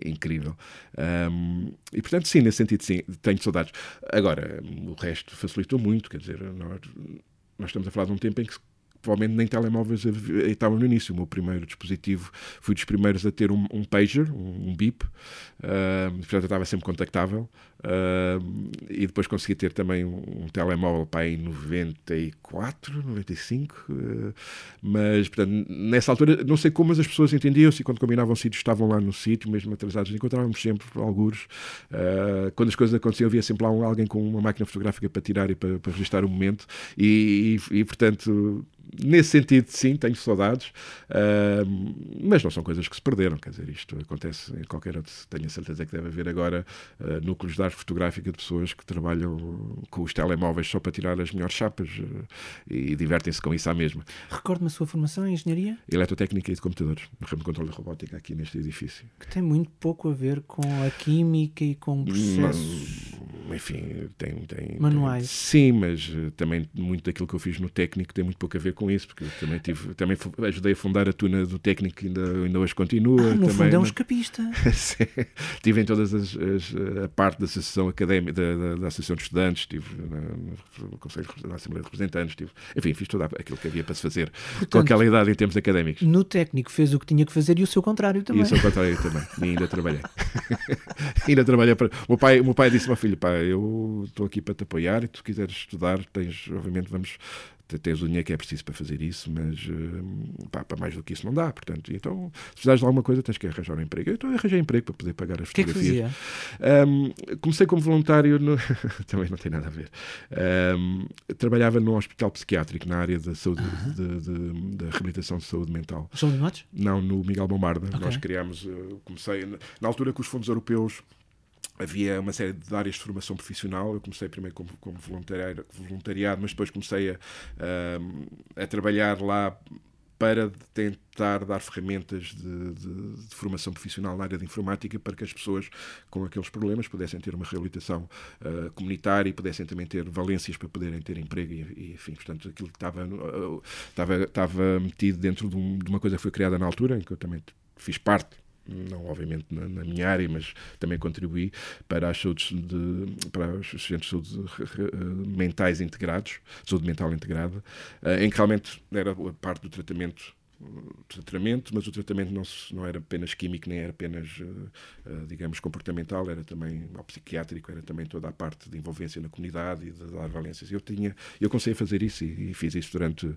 incrível. Um, e portanto, sim, nesse sentido, sim, tenho saudades. Agora, o resto facilitou muito, quer dizer, nós nós estamos a falar de um tempo em que provavelmente nem telemóveis estavam no início. O meu primeiro dispositivo fui dos primeiros a ter um, um pager, um, um bip, uh, portanto eu estava sempre contactável. Uh, e depois consegui ter também um, um telemóvel para em 94, 95, uh, mas portanto, nessa altura não sei como, mas as pessoas entendiam-se e quando combinavam sítios estavam lá no sítio, mesmo atrasados, encontrávamos sempre alguns. Uh, quando as coisas aconteciam, havia sempre lá um, alguém com uma máquina fotográfica para tirar e para, para registrar o momento, e, e, e portanto nesse sentido, sim, tenho saudades, uh, mas não são coisas que se perderam. Quer dizer, isto acontece em qualquer outro. Tenho a certeza que deve haver agora uh, núcleos de arte fotográfica de pessoas que trabalham com os telemóveis só para tirar as melhores chapas uh, e divertem-se com isso à mesma. Recordo-me a sua formação em engenharia? Eletrotécnica e de computadores, no ramo de controle de robótica aqui neste edifício. Que tem muito pouco a ver com a química e com processos. Enfim, tem, tem. Manuais. Tem, sim, mas uh, também muito daquilo que eu fiz no técnico tem muito pouco a ver com isso, porque eu também, tive, também ajudei a fundar a tuna do técnico que ainda, ainda hoje continua. Ah, no também, fundo é um escapista. tive em todas as, as, a parte da Associação Académica, da, da, da Associação de Estudantes, estive no, Conselho da Assembleia de Representantes, estive, enfim, fiz tudo aquilo que havia para se fazer Portanto, com aquela idade em termos académicos. No técnico fez o que tinha que fazer e o seu contrário também. E o seu contrário também. E ainda trabalhei. ainda trabalhei para. O meu pai, o meu pai disse ao filho: pá, eu estou aqui para te apoiar e tu quiseres estudar, tens, obviamente, vamos tens o dinheiro que é preciso para fazer isso, mas eh, pá, para mais do que isso não dá. Portanto, então, se precisares de alguma coisa, tens que arranjar um emprego. Eu então arranjei emprego para poder pagar as fotografias. Que é que um, comecei como voluntário, no... também não tem nada a ver. Um, trabalhava num hospital psiquiátrico na área da saúde, da reabilitação de saúde mental. São Matos? Não, no Miguel Bombarda. Okay. Nós criámos, eh, comecei na altura que os fundos europeus havia uma série de áreas de formação profissional. Eu comecei primeiro como, como voluntariado, voluntariado, mas depois comecei a, a, trabalhar lá para tentar dar ferramentas de, de, de, formação profissional na área de informática para que as pessoas com aqueles problemas pudessem ter uma reabilitação uh, comunitária e pudessem também ter valências para poderem ter emprego e, e enfim, portanto, aquilo que estava, uh, estava, estava metido dentro de, um, de uma coisa que foi criada na altura, em que eu também fiz parte não obviamente na, na, minha área, mas também contribuí para as saúdes de, para os centros de saúde mentais integrados, saúde mental integrada, eh, em que realmente era parte do tratamento tratamento, mas o tratamento não, não era apenas químico, nem era apenas, uh, digamos, comportamental, era também ao psiquiátrico, era também toda a parte de envolvência na comunidade e de dar valências. Eu tinha, eu consegui fazer isso e, e fiz isso durante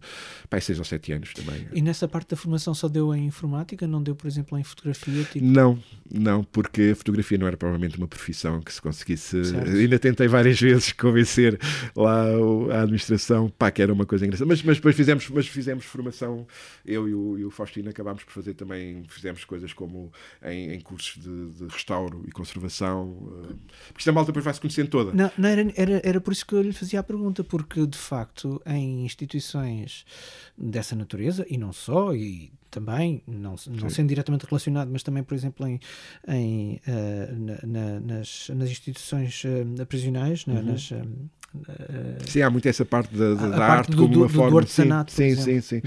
pá, seis ou sete anos também. E nessa parte da formação só deu em informática, não deu, por exemplo, em fotografia? Tipo... Não, não, porque a fotografia não era provavelmente uma profissão que se conseguisse. Certo. Ainda tentei várias vezes convencer lá a administração, pá, que era uma coisa engraçada, mas, mas depois fizemos, mas fizemos formação, eu e o, e o Faustino acabámos por fazer também, fizemos coisas como em, em cursos de, de, restauro e conservação, uh, porque isto a malta depois vai-se conhecendo toda. Não, não era, era, era por isso que eu lhe fazia a pergunta, porque de facto em instituições dessa natureza, e não só, e também, não, não sendo diretamente relacionado, mas também, por exemplo, em, em uh, na, na, nas, nas instituições uh, prisionais, uhum. nas, Sim, há muito essa parte da, da, da arte do, como do, uma forma. Do artesanato, sim, sim, sim, sim.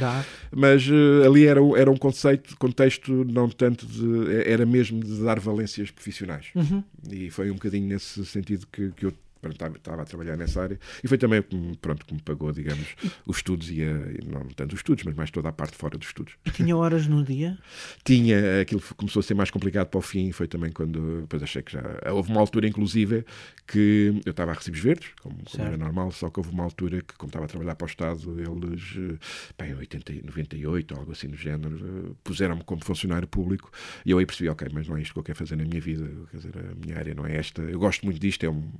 Mas uh, ali era, era um conceito, contexto não tanto de. Era mesmo de dar valências profissionais. Uhum. E foi um bocadinho nesse sentido que, que eu estava a trabalhar nessa área. E foi também pronto que me pagou digamos os estudos e, a, não tanto os estudos mas mais toda a parte fora dos estudos. E tinha horas no dia? Tinha aquilo começou a ser mais complicado para o fim foi também quando depois achei que já houve uma altura inclusive que eu estava a recibos verdes como, como era normal só que houve uma altura que como estava a trabalhar para o Estado eles bem 80, 98 algo assim do género puseram-me como funcionário público e eu aí percebi ok mas não é isto que eu quero fazer na minha vida quer dizer a minha área não é esta eu gosto muito disto é um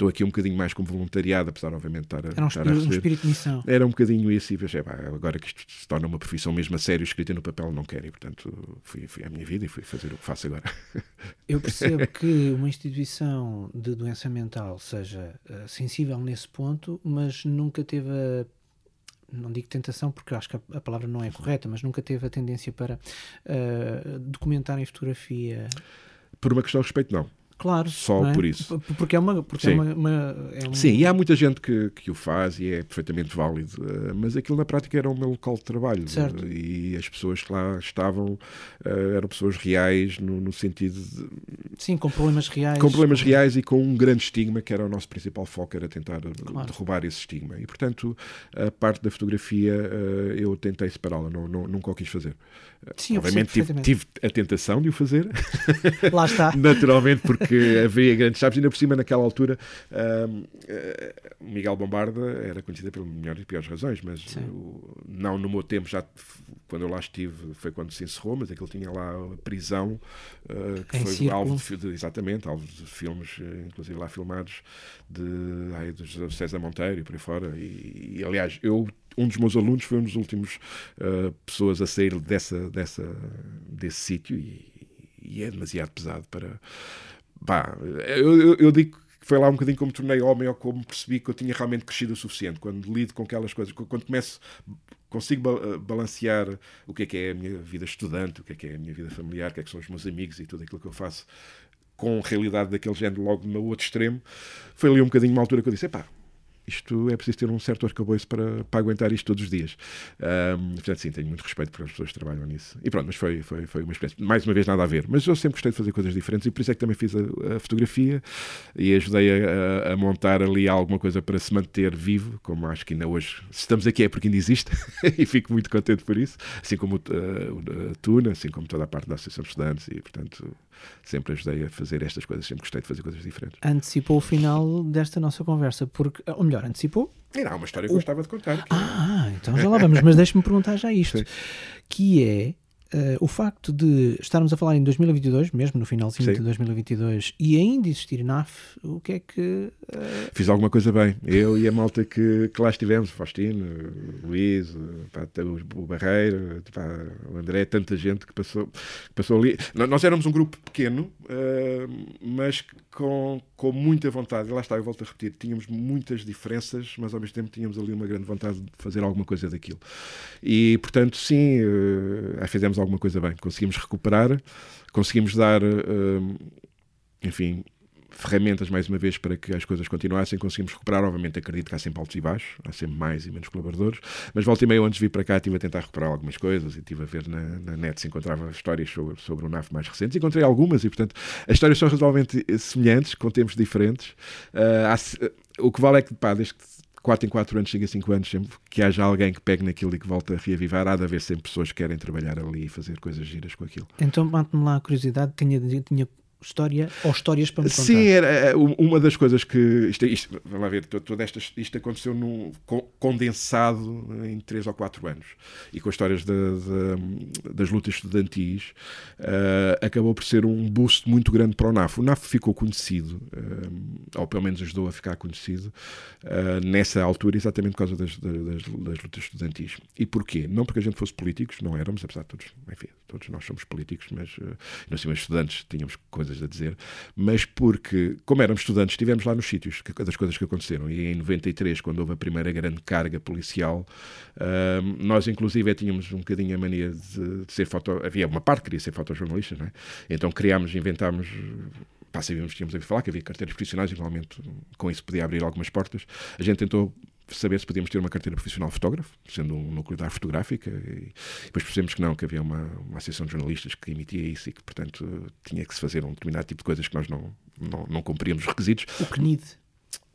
estou aqui um bocadinho mais como voluntariado, apesar, obviamente, de estar a. Era um, estar espírito, um espírito de missão. Era um bocadinho isso, e pensei, pá, agora que isto se torna uma profissão mesmo a sério, escrita no papel, não quero, e portanto fui, fui à minha vida e fui fazer o que faço agora. Eu percebo que uma instituição de doença mental seja uh, sensível nesse ponto, mas nunca teve a não digo tentação porque acho que a, a, palavra não é correta, mas nunca teve a tendência para uh, documentar em fotografia. Por uma questão de respeito, não. Claro. Só é? por isso. Porque é uma. Porque é uma, uma é um... Sim, e há muita gente que, que o faz e é perfeitamente válido, eh, mas aquilo na prática era o meu local de trabalho. Certo. E as pessoas que lá estavam eh, eram pessoas reais no, no sentido de. Sim, com problemas reais. Com problemas reais e com um grande estigma, que era o nosso principal foco, era tentar claro. derrubar esse estigma. E portanto, a parte da fotografia eh, eu tentei separá-la, não, não, nunca o quis fazer. Sim, Obviamente tive, tive, a tentação de o fazer. Lá está. Naturalmente, porque havia grandes chaves, ainda por cima naquela altura uh, Miguel Bombarda era conhecida pelas melhores e piores razões, mas não no meu tempo, já quando eu lá estive foi quando se encerrou, mas aquele tinha lá a prisão, uh, que em foi círculo. alvo de, exatamente, alvo de filmes, eh, inclusive lá filmados, de, ai, de César Monteiro e por aí fora. E, e aliás, eu um dos meus alunos foi um dos últimos uh, pessoas a sair dessa, dessa, desse sítio e, e, é demasiado pesado para. Bah, eu, eu, eu, digo que foi lá um bocadinho como tornei homem ou como percebi que eu tinha realmente crescido o suficiente. Quando lido com aquelas coisas, quando começo, consigo balancear o que é que é a minha vida estudante, o que é que é a minha vida familiar, o que é que são os meus amigos e tudo aquilo que eu faço com realidade daquele género logo no outro extremo, foi ali um bocadinho uma altura que eu disse: pá, isto é preciso ter um certo arcabouço para, para aguentar isto todos os dias. Um, portanto, sim, tenho muito respeito para as pessoas que trabalham nisso. E pronto, mas foi, foi, foi uma experiência. Mais uma vez, nada a ver. Mas eu sempre gostei de fazer coisas diferentes e por isso é que também fiz a, a fotografia e ajudei a, a, montar ali alguma coisa para se manter vivo, como acho que ainda hoje, se estamos aqui é porque ainda existe e fico muito contente por isso. Assim como uh, a Tuna, assim como toda a parte da Associação de Estudantes e, portanto, sempre ajudei a fazer estas coisas, sempre gostei de fazer coisas diferentes. Antecipou o final desta nossa conversa, porque, ou melhor, antecipou. Era uma história que eu gostava de contar. Que... Ah, então já lá vamos, mas deixe-me perguntar já isto, Sim. que é Uh, o facto de estarmos a falar em 2022, mesmo no finalzinho Sim. de 2022, e ainda existir NAF, o que é que. Uh... Fiz alguma coisa bem. Eu e a malta que, que lá estivemos, Faustino, Luís, pá, o Barreiro, pá, o André, tanta gente que passou, que passou ali. Nós éramos um grupo pequeno, uh, mas com, com muita vontade. E lá está, eu volto a repetir: tínhamos muitas diferenças, mas ao mesmo tempo tínhamos ali uma grande vontade de fazer alguma coisa daquilo. E, portanto, sim, fizemos alguma coisa bem. Conseguimos recuperar, conseguimos dar, uh, enfim, ferramentas, mais uma vez, para que as coisas continuassem, conseguimos recuperar. Obviamente, acredito que há sempre altos e baixos, há sempre mais e menos colaboradores, mas volta e meia, antes de vir para cá, estive a tentar recuperar algumas coisas e estive a ver na, na net se encontrava histórias sobre, sobre o NAF mais recentes. Encontrei algumas e, portanto, as histórias são razoavelmente semelhantes, com tempos diferentes. Uh, há, o que vale é que, pá, desde que 4 em 4 anos, 5 em 5 anos, sempre que haja alguém que pegue naquilo e que volte a reavivar, há de haver sempre pessoas que querem trabalhar ali e fazer coisas giras com aquilo. Então, mate-me lá a curiosidade, tinha, tinha história ou histórias para me contar. Sim, era é, uma das coisas que. Isto, isto, vamos lá ver, toda esta, isto aconteceu num, condensado em 3 ou 4 anos. E com as histórias de, de, das lutas estudantis, uh, acabou por ser um boost muito grande para o NAF. O NAF ficou conhecido, uh, ou pelo menos ajudou a ficar conhecido, uh, nessa altura, exatamente por causa das, das, das, lutas estudantis. E porquê? Não porque a gente fosse políticos, não éramos, apesar de todos, enfim, todos nós somos políticos, mas nós tínhamos estudantes, tínhamos coisas coisas a dizer, mas porque, como éramos estudantes, estivemos lá nos sítios das coisas que aconteceram. E em 93, quando houve a primeira grande carga policial, uh, nós inclusive tínhamos um bocadinho a mania de, de ser foto. Havia uma parte que queria ser fotojornalista, não é? Então criámos, inventámos pá, sabíamos que tínhamos a falar, que havia carteiras profissionais, igualmente com isso podia abrir algumas portas. A gente tentou saber se podíamos ter uma carteira profissional fotógrafo, sendo um núcleo arte fotográfica, e depois percebemos que não, que havia uma, uma associação de jornalistas que emitia isso e que, portanto, tinha que se fazer um determinado tipo de coisas que nós não, não, não cumpríamos os requisitos. O CNID.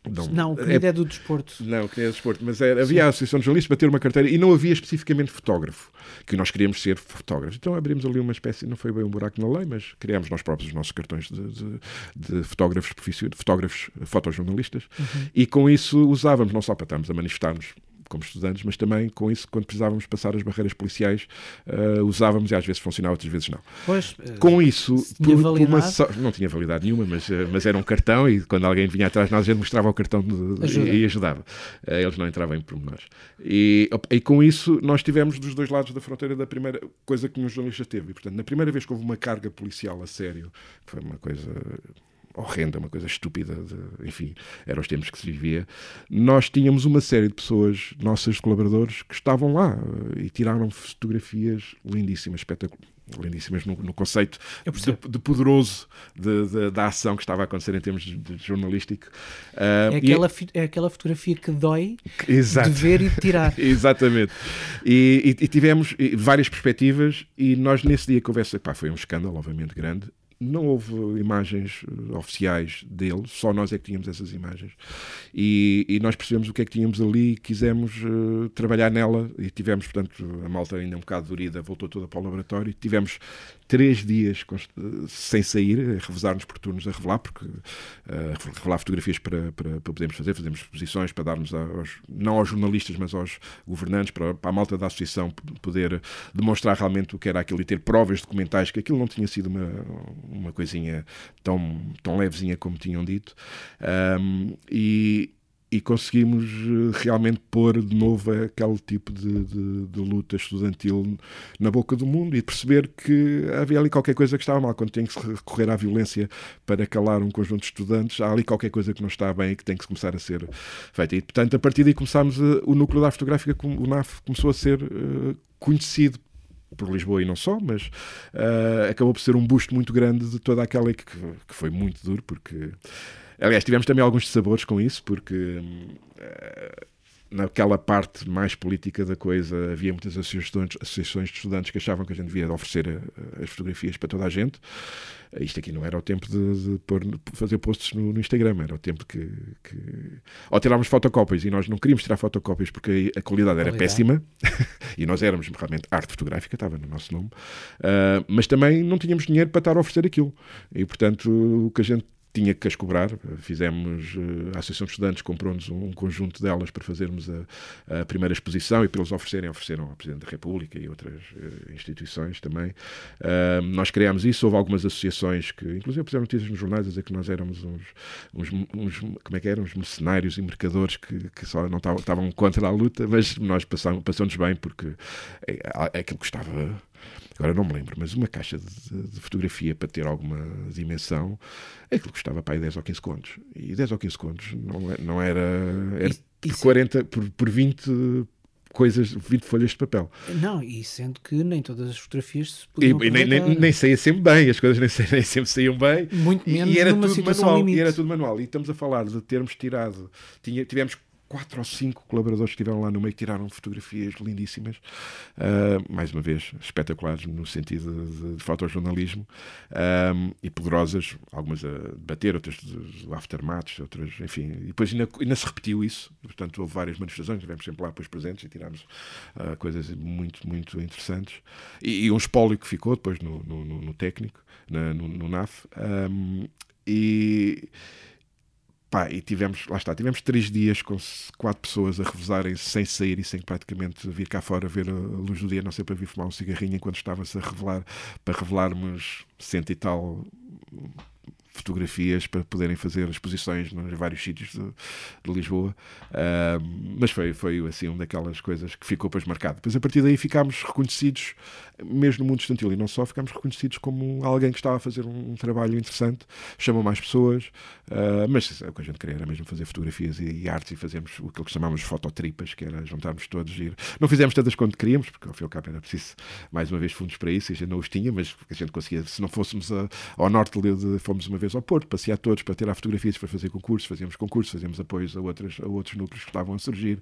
Não, não o CNID é, é, do desporto. Não, o CNID é do desporto, mas era, havia a Associação de Jornalistas para ter uma carteira e não havia especificamente fotógrafo, que nós queríamos ser fotógrafos. Então abrimos ali uma espécie, não foi bem um buraco na lei, mas criámos nós próprios os nossos cartões de, de, de fotógrafos profissionais, fotógrafos fotojornalistas, uhum. e com isso usávamos, não só para estarmos a manifestarmos como estudantes, mas também com isso, quando precisávamos passar as barreiras policiais, uh, usávamos e às vezes funcionava, outras vezes não. Pois, com isso, por, por uma, não tinha validade nenhuma, mas, uh, mas era um cartão e quando alguém vinha atrás de nós, a gente mostrava o cartão de, Ajuda. e, ajudava. Uh, eles não entravam em pormenores. E, e com isso, nós tivemos dos dois lados da fronteira da primeira coisa que um jornalista teve. E, portanto, na primeira vez que houve uma carga policial a sério, foi uma coisa horrenda, uma coisa estúpida, de, enfim, eram os tempos que se vivia, nós tínhamos uma série de pessoas, nossos colaboradores, que estavam lá eh, e tiraram fotografias lindíssimas, espetaculares lindíssimas no, no conceito de, de, poderoso de, de, da ação que estava a acontecer em termos de, jornalístico. Uh, é, aquela, e... é aquela fotografia que dói Exato. de ver e de tirar. Exatamente. E, e, e tivemos várias perspectivas e nós nesse dia que houvesse, pá, foi um escândalo obviamente grande, não houve imagens eh, oficiais dele, só nós é que tínhamos essas imagens. E, e nós percebemos o que é que tínhamos ali quisemos uh, trabalhar nela. E tivemos, portanto, a malta ainda um bocado dorida, voltou toda para o laboratório. Tivemos três dias sem sair, a revezar-nos por turnos a revelar, porque uh, revelar fotografias para, para, para, podermos fazer, fazemos exposições para darmos aos, não aos jornalistas, mas aos governantes, para, para a malta da associação poder demonstrar realmente o que era aquilo e ter provas documentais que aquilo não tinha sido uma, uma coisinha tão, tão levezinha como tinham dito. Um, e, e conseguimos eh, realmente pôr de novo aquele tipo de, de, de, luta estudantil na boca do mundo e perceber que havia ali qualquer coisa que estava mal. Quando tem que se recorrer à violência para calar um conjunto de estudantes, há ali qualquer coisa que não está bem e que tem que começar a ser feita. E, portanto, a partir daí começámos a, eh, o núcleo da fotográfica, o NAF, começou a ser uh, conhecido por Lisboa e não só, mas uh, acabou por ser um busto muito grande de toda aquela que, que foi muito duro, porque. Aliás, tivemos também alguns sabores com isso, porque. Uh, naquela parte mais política da coisa, havia muitas associações, associações de estudantes que achavam que a gente devia oferecer eh, as fotografias para toda a gente. Isto aqui não era o tempo de, de pôr, fazer posts no, no, Instagram, era o tempo que, que. Ou tirávamos fotocópias e nós não queríamos tirar fotocópias porque a qualidade era péssima e nós éramos realmente arte fotográfica, estava no nosso nome, uh, mas também não tínhamos dinheiro para estar a oferecer aquilo. E portanto, o que a gente tinha que as cobrar. Fizemos, eh, a Associação de Estudantes comprou-nos um conjunto delas para fazermos a, a, primeira exposição e para eles oferecerem, ofereceram ao Presidente da República e outras uh, instituições também. Nós criámos isso, houve algumas associações que, inclusive, fizeram notícias nos jornais a dizer que nós éramos uns, uns, uns como é que eram, uns mercenários e mercadores que, que só não estavam contra a luta, mas nós passamos, passamos bem porque é, é aquilo que estava agora não me lembro, mas uma caixa de, de, fotografia para ter alguma dimensão, aquilo custava para aí 10 ou 15 contos. E 10 ou 15 contos não, é, não era. Era isso, por, 40, por, por 20 coisas, 20 folhas de papel. Não, e sendo que nem todas as fotografias se podiam e, nem, nem, nem saía sempre bem, as coisas nem, nem sempre saíam bem. Muito menos e era numa tudo manual, limite. E era tudo manual. E estamos a falar de termos tirado, tinha, tivemos quatro ou cinco colaboradores que estiveram lá no meio tiraram fotografias lindíssimas, uh, mais uma vez, espetaculares no sentido de, de fotojornalismo um, e poderosas, algumas a debater, outras do aftermath, outras, enfim. E depois ainda, ainda, se repetiu isso, portanto, houve várias manifestações, tivemos sempre lá depois presentes e tirámos uh, coisas muito, muito interessantes. E, e, um espólio que ficou depois no, no, no técnico, na, no, no, NAF. Um, e Pá, e tivemos, lá está, tivemos três dias com quatro pessoas a revezarem sem sair e sem praticamente vir cá fora ver a luz do dia, não sei para vir fumar um cigarrinho enquanto estava-se a revelar, para revelarmos cento e tal fotografias para poderem fazer exposições nos vários sítios de, de Lisboa. Uh, mas foi, foi assim uma daquelas coisas que ficou depois marcado. Depois a partir daí ficámos reconhecidos, mesmo no mundo estudantil, e não só, ficámos reconhecidos como alguém que estava a fazer um, trabalho interessante, chamou mais pessoas, uh, mas o que a gente queria era mesmo fazer fotografias e, e artes e fazermos o que chamávamos fototripas, que era juntarmos todos e ir. Não fizemos tantas quanto queríamos, porque ao fim e ao cabo era preciso mais uma vez fundos para isso, e a gente não os tinha, mas a gente conseguia, se não fôssemos a, ao norte de, fomos uma vez ao Porto, passear todos para tirar fotografias, para fazer concursos, fazíamos concursos, fazíamos apoios a, outras, a outros núcleos que estavam a surgir.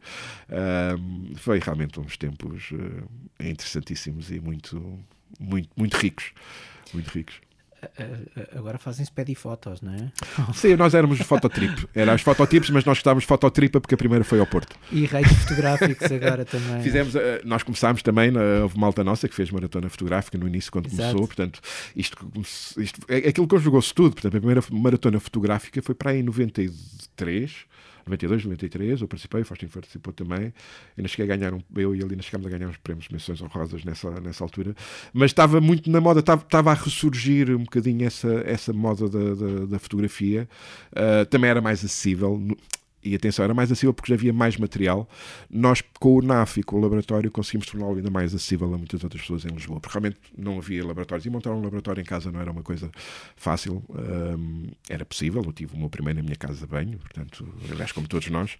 Uh, foi realmente uns tempos uh, interessantíssimos e muito, muito, muito ricos. Muito ricos agora fazem-se pedi fotos, não é? Sim, nós éramos fototrip. Eram as fototips, mas nós estávamos fototripa porque a primeira foi ao Porto. E reis fotográficos agora também. Fizemos, eh, nós começámos também, houve uma alta nossa que fez maratona fotográfica no início, quando Exato. começou. Portanto, isto, isto, é, aquilo conjugou-se tudo. Portanto, a primeira maratona fotográfica foi para aí em 93 92, 93, eu participei, o Faustinho participou também. Ainda cheguei a ganhar, um, eu e ele ainda chegámos a ganhar uns prémios, menções honrosas nessa, nessa altura. Mas estava muito na moda, estava, estava a ressurgir um bocadinho essa, essa moda da, da, da fotografia. Uh, também era mais acessível e atenção, era mais acessível porque já havia mais material. Nós, com o NAF e com o laboratório, conseguimos torná-lo ainda mais acessível a muitas outras pessoas em Lisboa, porque realmente não havia laboratórios. E montar um laboratório em casa não era uma coisa fácil, um, era possível. Eu tive o meu primeiro na minha casa de banho, portanto, aliás, como todos nós,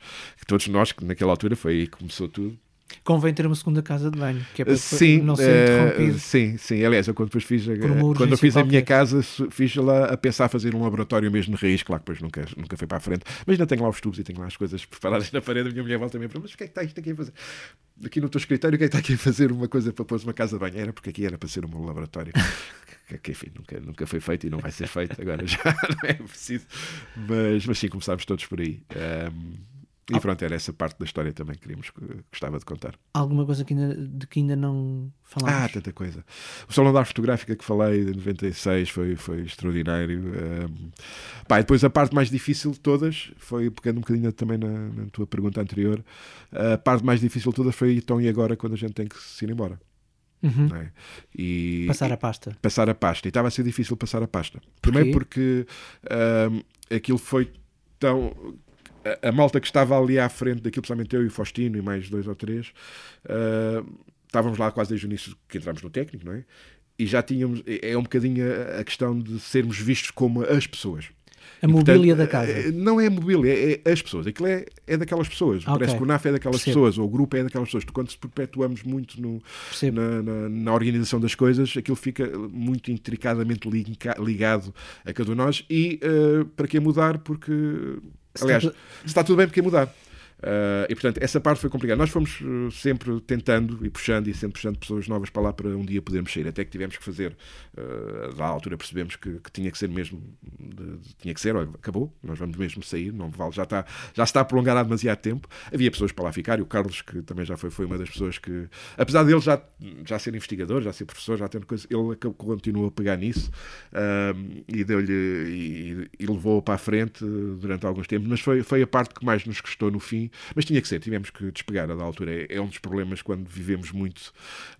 todos nós, que naquela altura foi aí que começou tudo. Convém ter uma segunda casa de banho, que é para sim, não ser uh, interrompido. Sim, sim. Aliás, eu quando depois fiz, a, quando eu fiz a minha casa, fiz lá a pensar fazer um laboratório mesmo de raiz, claro que depois nunca, nunca foi para a frente, mas ainda tenho lá os tubos e tenho lá as coisas preparadas na parede. A minha mulher volta também para mas o que é que está isto aqui a fazer? Aqui no teu escritório, o que é que está aqui a fazer uma coisa para pôr uma casa de banho? Era porque aqui era para ser meu laboratório. que, que, enfim, nunca, nunca foi feito e não vai ser feito, agora já não é preciso. Mas, mas sim, começámos todos por aí. Um, e pronto, era essa parte da história também que queríamos, gostava de contar. Alguma coisa que ainda, de que ainda não falámos? Ah, tanta coisa. O Salão da Arte Fotográfica que falei de 96 foi, foi extraordinário. Um, pá, depois a parte mais difícil de todas foi, pegando um bocadinho também na, na, tua pergunta anterior, a parte mais difícil de todas foi então e agora quando a gente tem que se ir embora. Uhum. É? E, passar a pasta. Passar a pasta. E estava a ser difícil passar a pasta. Primeiro porque um, aquilo foi tão a, malta que estava ali à frente daquilo, principalmente eu e o Faustino e mais dois ou três, uh, estávamos lá quase desde o início que entramos no técnico, não é? E já tínhamos, é, é um bocadinho a, a questão de sermos vistos como as pessoas. A mobília portanto, da casa. eh, Não é a mobília, é, é as pessoas. Aquilo é, é daquelas pessoas. Ok. Parece que o NAF é daquelas Percebo. pessoas, ou o grupo é daquelas pessoas. Quando se perpetuamos muito no, na, na- na organização das coisas, aquilo fica muito intricadamente liga- ligado a cada um de nós. E eh, para que mudar? Porque, Está aliás, está tudo bem, porque mudar? Eh, e portanto, essa parte foi complicada. Nós fomos eh, sempre tentando e puxando e sempre puxando pessoas novas para lá para um dia podermos sair. Até que tivemos que fazer, eh, da altura percebemos que, que tinha que ser mesmo, de- de- tinha que ser, olha, acabou, nós vamos mesmo sair, não vale, já está, já está prolongado há demasiado tempo. Havia pessoas para lá ficar e o Carlos, que também já foi, foi uma das pessoas que, apesar dele já, já ser investigador, já ser professor, já tendo coisa, ele continuou a pegar nisso ahm, e deu-lhe e, e levou para a frente durante alguns tempos, mas foi, foi a parte que mais nos custou no fim, mas tinha que ser, tivemos que despegar a da altura. É, é um dos problemas quando vivemos muito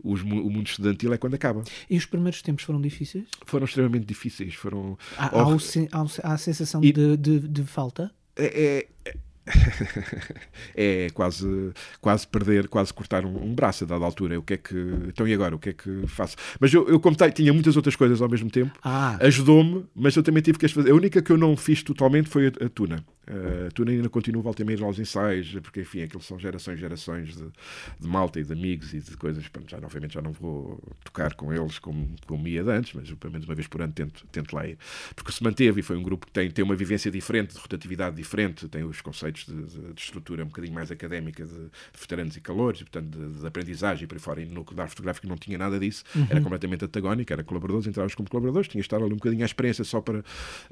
os o mundo estudantil, é quando acaba. E os primeiros tempos foram difíceis? Foram extremamente difíceis, foram Há, há, o há a sensação E- de, de, de falta? é, é- é quase, quase perder, quase cortar um, um braço a dada altura. O que é que. Então e agora? O que é que faço? Mas eu, eu como tinha muitas outras coisas ao mesmo tempo, Ah, ajudou-me, mas eu também tive que as fazer. A única que eu não fiz totalmente foi a, a Tuna. Uh, Tuna ainda continua volta e meia aos ensaios, porque enfim, aquilo são gerações e gerações de, de malta e de amigos e de coisas. Pronto, já, obviamente já não vou tocar com eles como, como ia de antes, mas pelo menos uma vez por ano tento, tento lá ir. Porque se manteve e foi um grupo que tem, tem uma vivência diferente, de rotatividade diferente, tem os conceitos de, de- de estrutura um bocadinho mais académica de, veteranos e calores, e, portanto de, aprendizagem e por aí fora. E no núcleo da arte fotográfica não tinha nada disso, era completamente antagónico, era colaboradores, entravas como colaboradores, tinha de estar ali um bocadinho à experiência só para.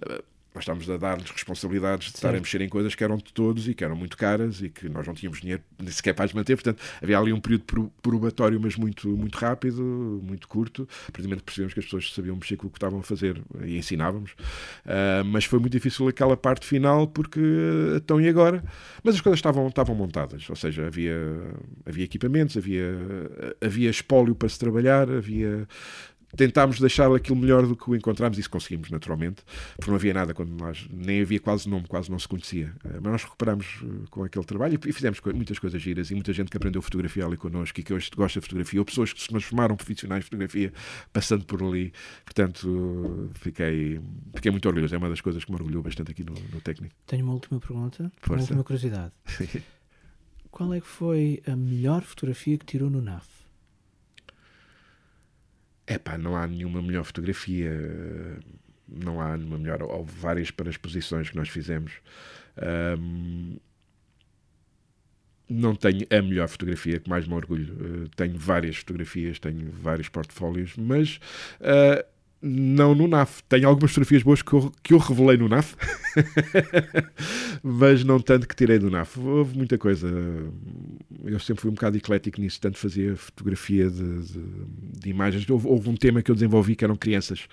eh, nós estávamos a dar-nos responsabilidades de estar a mexer em coisas que eram de todos e que eram muito caras e que nós não tínhamos dinheiro nem sequer para as manter. Portanto, havia ali um período pro- probatório, mas muito, muito rápido, muito curto. Que percebemos que as pessoas sabiam mexer com o que estavam a fazer e ensinávamos. Ah, mas foi muito difícil aquela parte final porque então e agora? Mas as coisas estavam, estavam montadas, ou seja, havia, havia equipamentos, havia, havia espólio para se trabalhar, havia tentámos deixar aquilo melhor do que o encontramos, isso conseguimos naturalmente, porque não havia nada quando nós, nem havia quase nome, quase não se conhecia. Eh, Mas nós recuperámos eh, com aquele trabalho e fizemos muitas coisas giras e muita gente que aprendeu fotografia ali connosco e que hoje gosta de fotografia, ou pessoas que se transformaram profissionais de fotografia passando por ali. Portanto, fiquei, fiquei muito orgulhoso. É uma das coisas que me orgulhou bastante aqui no, no técnico. tenho uma última pergunta, uma Força. última curiosidade. Qual é que foi a melhor fotografia que tirou no NAF? É pá, não há nenhuma melhor fotografia, não há nenhuma melhor. Houve várias para as posições que nós fizemos. Ahm, não tenho a melhor fotografia, que mais me orgulho. Uh, tenho várias fotografias, tenho vários portfólios, mas uh, não no NAF. Tenho algumas fotografias boas que eu, que eu revelei no NAF, mas não tanto que tirei do NAF. Houve muita coisa. Eu sempre fui um bocado eclético nisso, tanto fazia fotografia de, de, de imagens. Houve, houve, um tema que eu desenvolvi que eram crianças.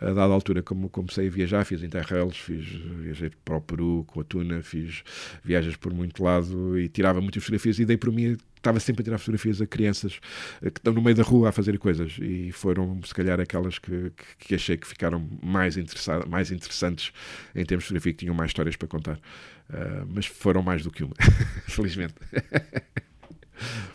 A dada altura, como comecei a viajar, fiz interrails, fiz, viajei para o Peru com a Tuna, fiz viagens por muito lado e tirava muitas fotografias e dei por mim estava sempre a tirar fotografias a crianças que estão no meio da rua a fazer coisas. E foram se calhar aquelas que, que, que achei que ficaram mais, mais interessantes em termos de fotografia que tinham mais histórias para contar. Uh, mas foram mais do que uma felizmente